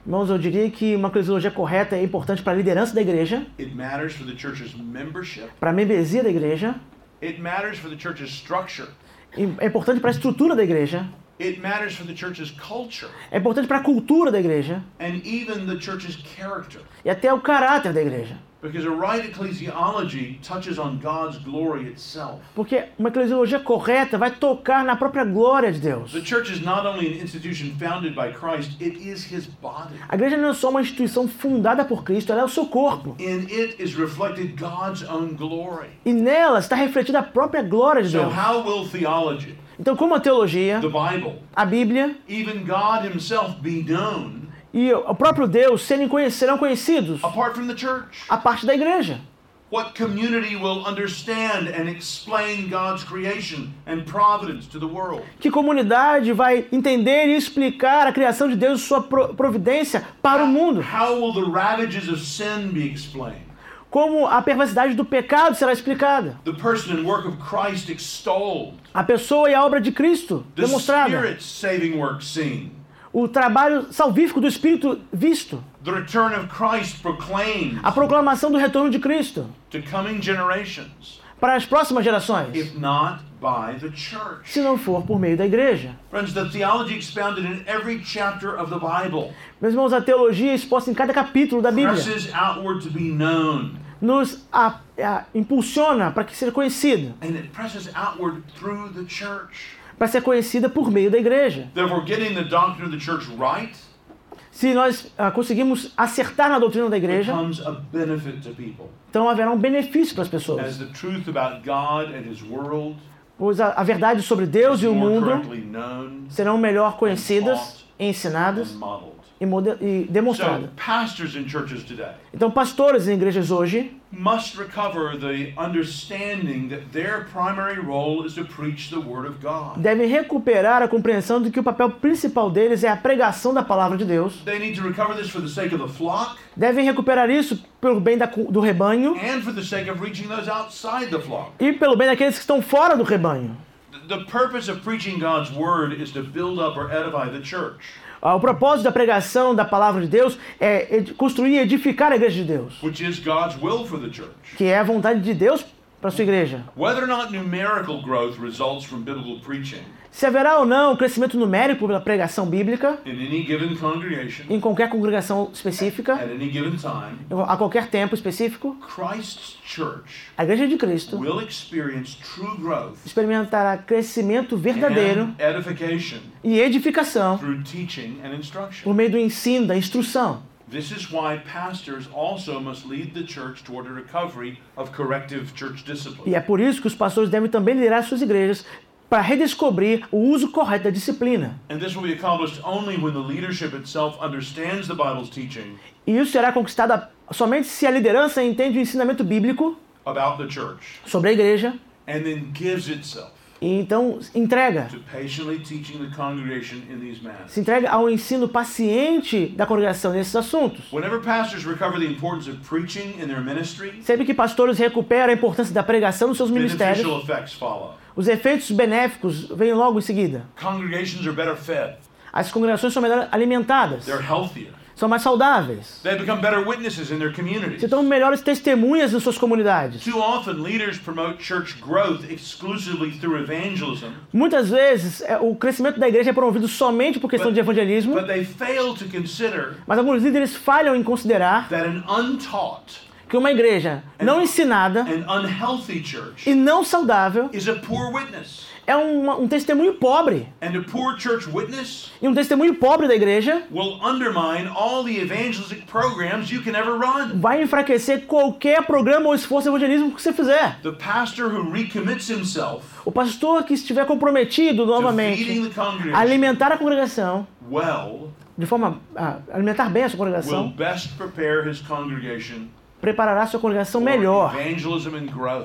Irmãos, eu diria que uma eclesiologia correta é importante para a liderança da igreja, It matters for the church's membership. para a membresia da igreja, It matters for the church's structure. é importante para a estrutura da igreja, It matters for the church's culture é importante para a cultura da igreja and even the church's character. e até o caráter da igreja. Because a right ecclesiology touches on God's glory itself. Porque uma eclesiologia correta vai tocar na própria glória de Deus. The church is not only an institution founded by Christ, it is his body. A igreja não é só uma instituição fundada por Cristo, ela é o seu corpo. E nela está refletida a própria glória de So, Deus. how will theology, Então, como a teologia, the Bible, a Bíblia even God himself be known e o próprio Deus serem serão conhecidos the a parte da igreja? What community will understand and explain God's creation and providence to the world? Que comunidade vai entender e explicar a criação de Deus e sua pro- providência para o mundo? How will the ravages of sin be explained? Como a perversidade do pecado será explicada? The person and work of Christ extolled? A pessoa e a obra de Cristo The demonstrada? Spirit's saving work seen? O trabalho salvífico do Espírito visto? The return of Christ proclaimed A proclamação do retorno de Cristo to coming generations, para as próximas gerações? Se não for por meio da igreja. Friends, the theology expounded in every chapter of the Bible Meus irmãos, a teologia exposta em cada capítulo da Bíblia presses outward to be known, nos a- a- impulsiona para que seja conhecida, and it presses outward through the church. Para ser conhecida por meio da igreja. Right Se nós ah, conseguimos acertar na doutrina da igreja, então haverá um benefício para as as pessoas, world pois a, a verdade sobre Deus e o mundo known serão melhor conhecidas, ensinadas. E, e So, demonstradas. pastors in churches today Então, pastores em igrejas hoje must recover the understanding that their primary role is to preach the Word of God. devem recuperar a compreensão de que o papel principal deles é a pregação da palavra de Deus. They need to recover this for the sake of the flock Devem recuperar isso pelo bem da do rebanho and for the sake of reaching those outside the flock. e pelo bem daqueles que estão fora do rebanho. The purpose of preaching God's Word is to build up or edify the church, O propósito da pregação da palavra de Deus é construir e edificar a igreja de Deus, which is God's will for the church. que é a vontade de Deus para sua igreja. Whether or not numerical growth results from biblical preaching Se haverá ou não crescimento numérico pela pregação bíblica em qualquer congregação específica, time, a qualquer tempo específico, Christ's church a igreja de Cristo experimentará crescimento verdadeiro e edificação por meio do ensino, da instrução. This is why pastors also must lead the church toward a recovery of corrective church E discipline. é por isso que os pastores devem também liderar suas igrejas para redescobrir o uso correto da disciplina. And this will be accomplished only when the leadership itself understands the Bible's teaching E isso será conquistado somente se a liderança entende o ensinamento bíblico about the church sobre a igreja and then gives itself e então entrega, to patiently teaching the congregation in these matters. se entrega ao ensino paciente da congregação nesses assuntos. Whenever pastors recover the importance of preaching in their ministry, Sempre que pastores recuperam a importância da pregação nos seus ministérios. Os efeitos benéficos vêm logo em seguida. As congregações são melhor alimentadas, they're healthier, são mais saudáveis, They become better witnesses in their communities. se tornam melhores testemunhas em suas comunidades. Muitas vezes, é, o crescimento da igreja é promovido somente por questão de evangelismo, but they fail to consider mas alguns líderes falham em considerar that an untaught que uma igreja não ensinada e não saudável é um, um testemunho pobre. And a poor church witness E um testemunho pobre da igreja will undermine all the evangelistic programs you can ever run. vai enfraquecer qualquer programa ou esforço evangelismo que você fizer. The pastor who recommits himself O pastor que estiver comprometido novamente the a congregation alimentar a congregação, well de forma a alimentar bem a sua congregação, preparará sua congregação melhor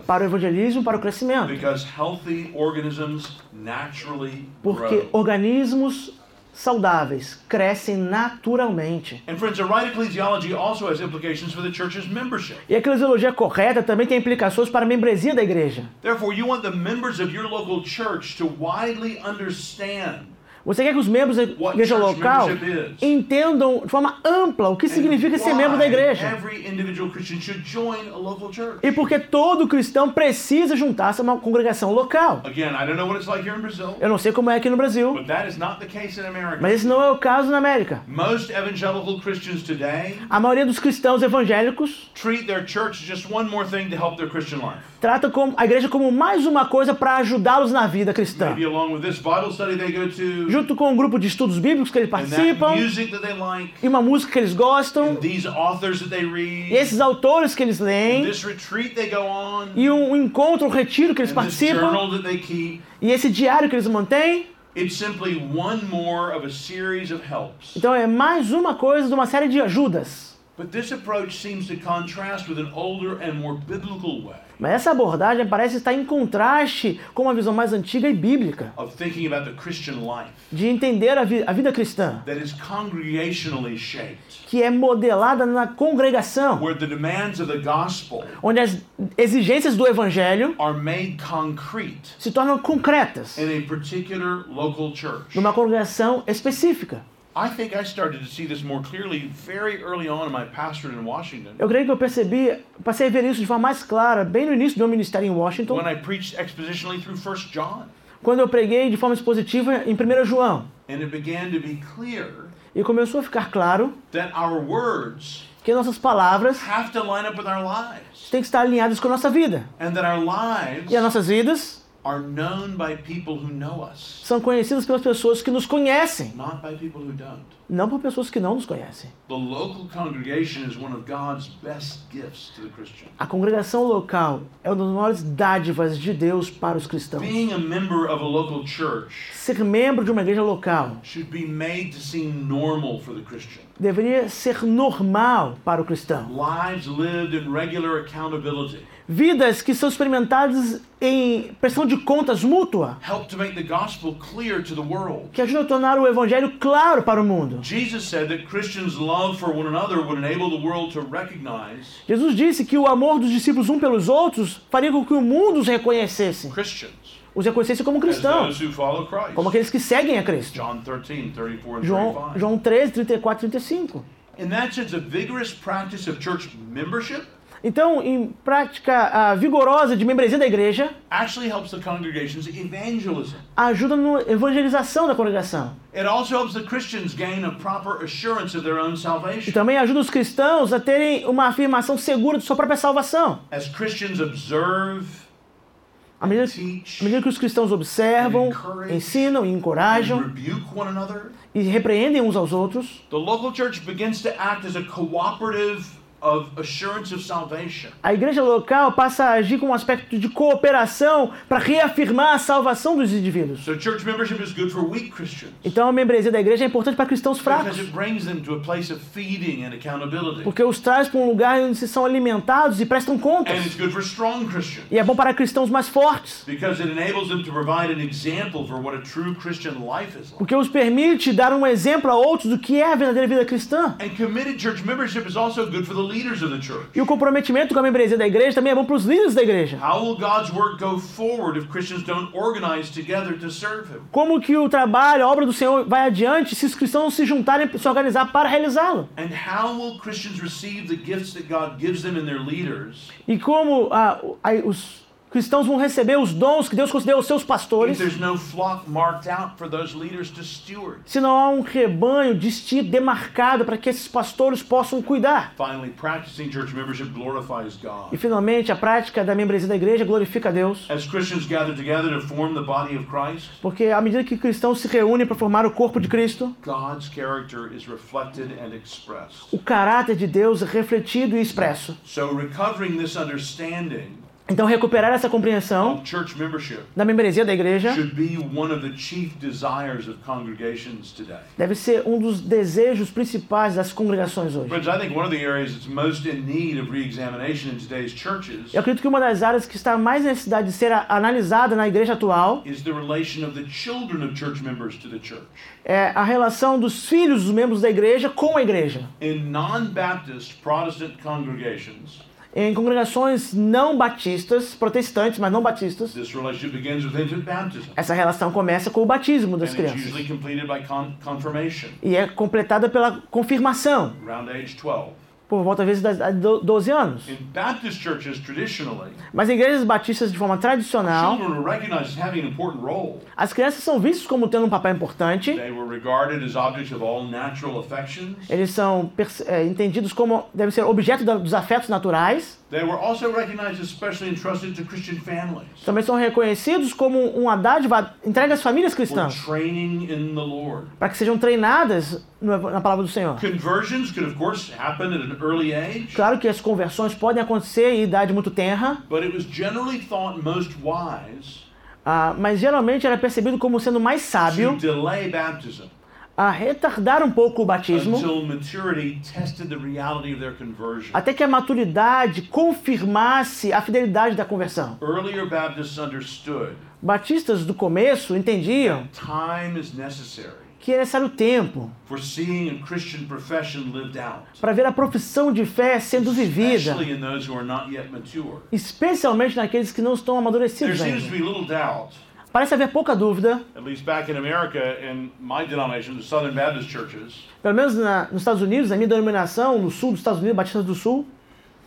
para o evangelismo, para o crescimento. Because healthy organisms naturally Porque organismos saudáveis crescem naturalmente. And friends, a right ecclesiology also has implications for the church's membership. E a eclesiologia correta também tem implicações para a membresia da igreja. Therefore, you want the members of your local church to widely understand Você quer que os membros da igreja local entendam de forma ampla o que significa ser membro da igreja. E porque todo cristão precisa juntar-se a uma congregação local. Again, I don't know what it's like here in Brazil, Eu não sei como é aqui no Brasil, but that is not the case in America. mas esse não é o caso na América. Most evangelical Christians today A maioria dos cristãos evangélicos treat their church as just one more thing to help their Christian life. Trata como- a igreja como mais uma coisa para ajudá-los na vida cristã. To, Junto com um grupo de estudos bíblicos que eles participam, like, e uma música que eles gostam, e esses autores que eles leem, on, e um encontro, um retiro que eles participam, keep. e esse diário que eles mantêm. It's simply one more of a series of helps. Então é mais uma coisa de uma série de ajudas. But this approach seems to contrast with an older and more biblical way Mas essa abordagem parece estar em contraste com uma visão mais antiga e bíblica. Of thinking about the Christian life de entender a, vi- a vida cristã, that is congregationally shaped, que é modelada na congregação, where the demands of the gospel onde as exigências do evangelho are made concrete se tornam concretas. in a particular local church. numa congregação específica. I think I started to see this more clearly very early on in my pastorate in Washington Eu creio que eu percebi, passei a ver isso de forma mais clara bem no início do meu ministério em Washington, when I preached expositionally through 1 John. quando eu preguei de forma expositiva em 1 João. And it began to be clear E começou a ficar claro that our words que nossas palavras have to line up with our lives. têm que estar alinhadas com a nossa vida. And that our lives E as nossas vidas are known by people who know us, são conhecidas pelas pessoas que nos conhecem, not by people who don't. não por pessoas que não nos conhecem. The local congregation is one of God's best gifts to the Christian. A congregação local é uma das maiores dádivas de Deus para os cristãos. Being a member of a local church Ser membro de uma igreja local should be made to seem normal for the Christian. deveria ser normal para o cristão. Lives lived in regular accountability Vidas que são experimentadas em pressão de contas mútua, help to make the gospel clear to the world. que ajudam a tornar o evangelho claro para o mundo. Jesus disse que o amor dos discípulos um pelos outros faria com que o mundo os reconhecesse, os reconhecesse como cristãos, como aqueles que seguem a Cristo. John 13, 34 and João, 35. João 13, 34 e 35. In that sense, a vigorous practice of church membership Então, em prática ah, vigorosa de membresia da igreja, actually helps the congregation's evangelism. ajuda na evangelização da congregação. It also helps the Christians gain a proper assurance of their own E salvation. também ajuda os cristãos a terem uma afirmação segura de sua própria salvação. As Christians observe, À medida, à medida que os cristãos observam, ensinam e and encorajam e repreendem uns aos outros, the local church begins to act as a cooperative of assurance of salvation. a igreja local passa a agir com um aspecto de cooperação para reafirmar a salvação dos indivíduos. So church membership is good for weak Christians Então a membresia da igreja é importante para cristãos because fracos, it brings them to a place of feeding and accountability. porque os traz para um lugar onde se são alimentados e prestam contas. And it's good for strong Christians E é bom para cristãos mais fortes, because it enables them to provide an example for what a true Christian life is like. porque os permite dar um exemplo a outros do que é a verdadeira vida cristã. And committed church membership is also good for the E o comprometimento com a membresia da igreja também é bom para os líderes da igreja. How will God's work go forward if Christians don't organize together to serve Him? Como que o trabalho, a obra do Senhor vai adiante se os cristãos não se juntarem, se organizar para realizá-lo? And how will Christians receive the gifts that God gives them in their leaders E como ah, os cristãos vão receber os dons que Deus concedeu aos seus pastores there's no flock marked out for those leaders to steward? se não há um rebanho distinto, demarcado para que esses pastores possam cuidar? Finally, practicing church membership glorifies E God. finalmente, a prática da membresia da igreja glorifica a Deus, As Christians gather together to form the body of Christ, porque à medida que cristãos se reúnem para formar o corpo de Cristo, o caráter de Deus é refletido e expresso. So, recovering this understanding Então, recuperar essa compreensão of church membership da membresia da igreja should be one of the chief desires of congregations today. deve ser um dos desejos principais das congregações hoje. Eu acredito que uma das áreas que está mais necessidade de ser analisada na igreja atual é a relação dos filhos dos membros da igreja com a igreja. In non-Baptist Protestant congregations, Em congregações não batistas, protestantes, mas não batistas, essa relação começa com o batismo das crianças. e é completada pela confirmação, around age 12. Por volta às vezes das das do- 12 anos. Mas em igrejas batistas de forma tradicional, as crianças são vistas como tendo um papel importante. Eles são é, entendidos como devem ser objeto dos afetos naturais. They were also recognized as specially entrusted to Christian families. Também são reconhecidos como uma dádiva entregue às famílias cristãs, para que sejam treinadas na palavra do Senhor. Conversions could, of course, happen at an early age, Claro que as conversões podem acontecer em idade muito tenra, but it was generally thought most wise ah, mas geralmente era percebido como sendo mais to sábio delay baptism a retardar um pouco o batismo until maturity tested the reality of their conversion. até que a maturidade confirmasse a fidelidade da conversão. Earlier Baptists understood Batistas do começo entendiam time is necessary que é necessário tempo for seeing a Christian profession lived out, para ver a profissão de fé sendo vivida, especially in those who are not yet mature. especialmente naqueles que não estão amadurecidos ainda. Parece haver pouca dúvida, at least back in America, in my denomination, the Southern Baptist churches, pelo menos na- nos Estados Unidos, na minha denominação, no sul dos Estados Unidos, Batistas do Sul,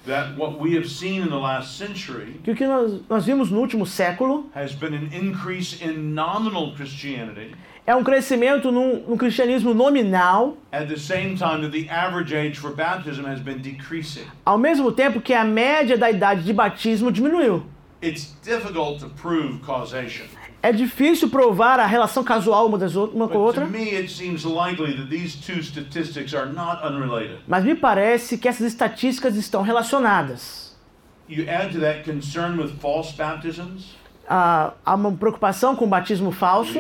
that what we have seen in the last century que o que nós, nós vimos no último século has been an increase in nominal Christianity é um crescimento no, cristianismo nominal, ao mesmo tempo que a média da idade de batismo diminuiu. It's difficult to prove causation. É difícil provar a relação casual uma, das outras, uma com a outra, mas me parece que essas estatísticas estão relacionadas. You add to that concern with false baptisms, Ah, há uma preocupação com o batismo falso,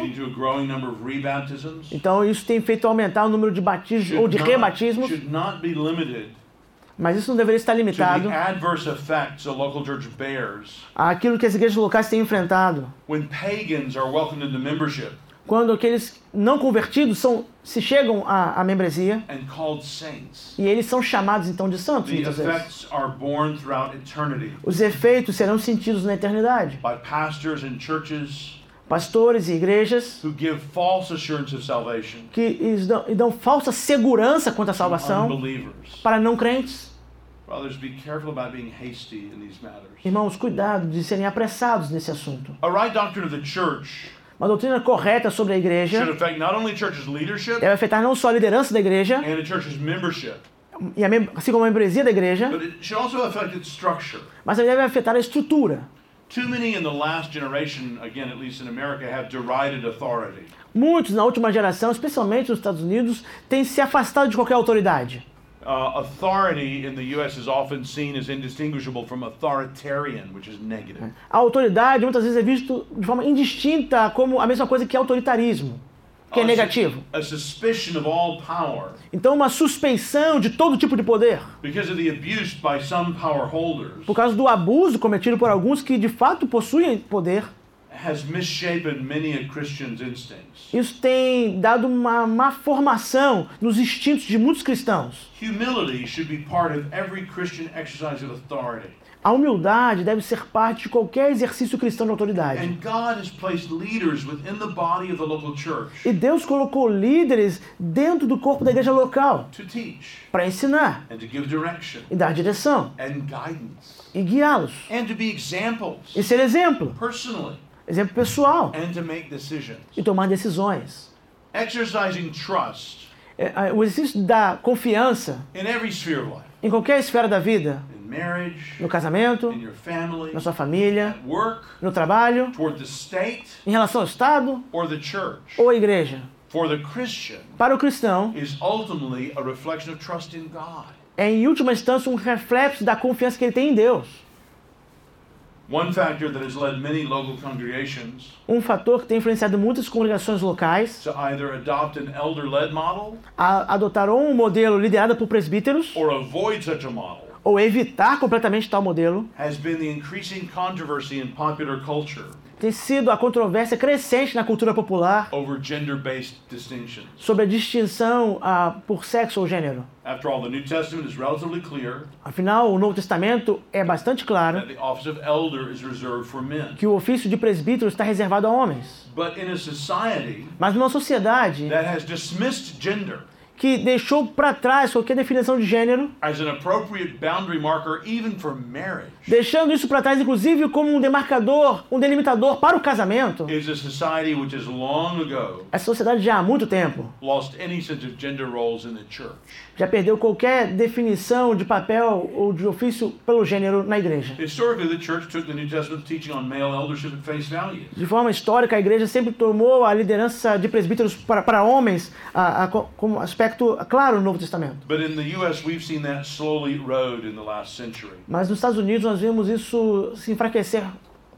então isso tem feito aumentar o número de batismos ou de rebatismos, should not be limited mas isso não deveria estar limitado àquilo que as igrejas locais têm enfrentado. when pagans are welcomed into membership Quando aqueles não convertidos são, se chegam à, à membresia and called saints. e eles são chamados então de santos muitas vezes. effects are borne throughout eternity Os efeitos serão sentidos na eternidade. Pastores e igrejas who give false assurance of salvation que dão, dão falsa segurança quanto à salvação para não crentes. Brothers, be careful about being hasty in these matters. Irmãos, cuidado de serem apressados nesse assunto. A right doctrine of the church Uma doutrina correta sobre a igreja deve afetar não só a liderança da igreja, e a assim como a membresia da igreja, but it should also affect its structure. mas também deve afetar a estrutura. Too many in the last generation, again, at least in America, have derided authority. Muitos na última geração, especialmente nos Estados Unidos, têm se afastado de qualquer autoridade. Uh, authority in the U.S. is often seen as indistinguishable from authoritarian, which is negative. A autoridade muitas vezes é visto de forma indistinta como a mesma coisa que autoritarismo, que é negativo. A suspicion of all power Então, uma suspeição de todo tipo de poder, because of the abuse by some power holders por causa do abuso cometido por alguns que de fato possuem poder, has misshapen many a Christian's instincts. Isso tem dado uma má formação nos instintos de muitos cristãos. Humility should be part of every Christian exercise of authority. A humildade deve ser parte de qualquer exercício cristão de autoridade. E Deus colocou líderes dentro do corpo da igreja local to teach para ensinar and to give direction e dar direção e guiá-los and to be examples e ser exemplo, personally exemplo pessoal and to make decisions. e tomar decisões. Exercising trust É, é, O exercício da confiança in every sphere of life, em qualquer esfera da vida, no casamento, na sua família, no trabalho, em relação ao Estado ou à igreja. Para o cristão, é em última instância um reflexo da confiança que ele tem em Deus. One factor that has led many local congregations Um fator que tem influenciado muitas congregações locais a adotar ou um modelo liderado por presbíteros ou evitar completamente tal modelo tem sido a controvérsia crescente na cultura popular sobre a distinção ah, por sexo ou gênero. All, the New Testament is relatively clear Afinal, o Novo Testamento é bastante claro that the office of elder is reserved for men. que o ofício de presbítero está reservado a homens. But in a society Mas numa sociedade that has dismissed gender que deixou para trás qualquer definição de gênero, as an appropriate boundary marker even for marriage, deixando isso para trás inclusive como um demarcador, um delimitador para o casamento, essa sociedade já há muito tempo já perdeu qualquer definição de papel ou de ofício pelo gênero na igreja. De forma histórica, a igreja sempre tomou a liderança de presbíteros para, para homens a, a, co- como aspecto claro no Novo Testamento. Mas nos Estados Unidos nós vimos isso se enfraquecer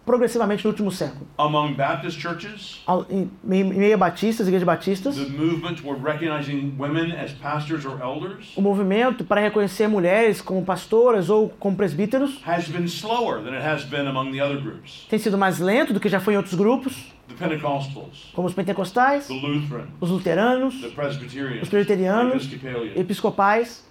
progressivamente no último século. Among Baptist churches, Em meio batistas, igrejas batistas, the movement toward recognizing women as pastors or elders o movimento para reconhecer mulheres como pastoras ou como presbíteros has been slower than it has been among the other groups. tem sido mais lento do que já foi em outros grupos, The Pentecostals, como os pentecostais, os luteranos, os presbiterianos, episcopais.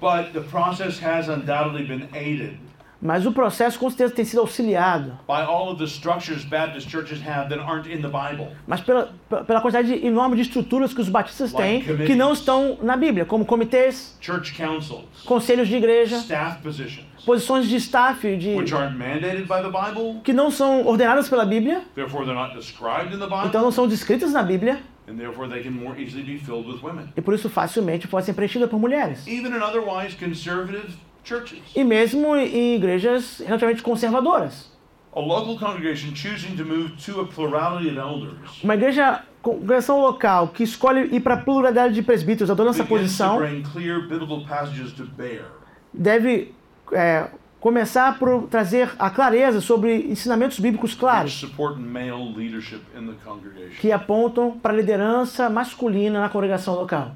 But the process has undoubtedly been aided Mas o processo com certeza tem sido auxiliado, by all of the structures Baptist churches have that aren't in the Bible. mas pela, pela quantidade enorme de estruturas que os batistas têm que não estão na Bíblia, como comitês, Church councils, conselhos de igreja, posições de staff de, which aren't mandated by the Bible, que não são ordenadas pela Bíblia, therefore they're not described in the Bible, então não são descritas na Bíblia, and therefore they can more easily be filled with women. e por isso facilmente podem ser preenchidas por mulheres. Even in otherwise conservative churches. E mesmo em igrejas relativamente conservadoras. A local congregation choosing to move to a plurality of elders Uma igreja, congregação local que escolhe ir para a pluralidade de presbíteros, adotando essa posição, deve é, começar por trazer a clareza sobre ensinamentos bíblicos claros, que apontam para a liderança masculina na congregação local.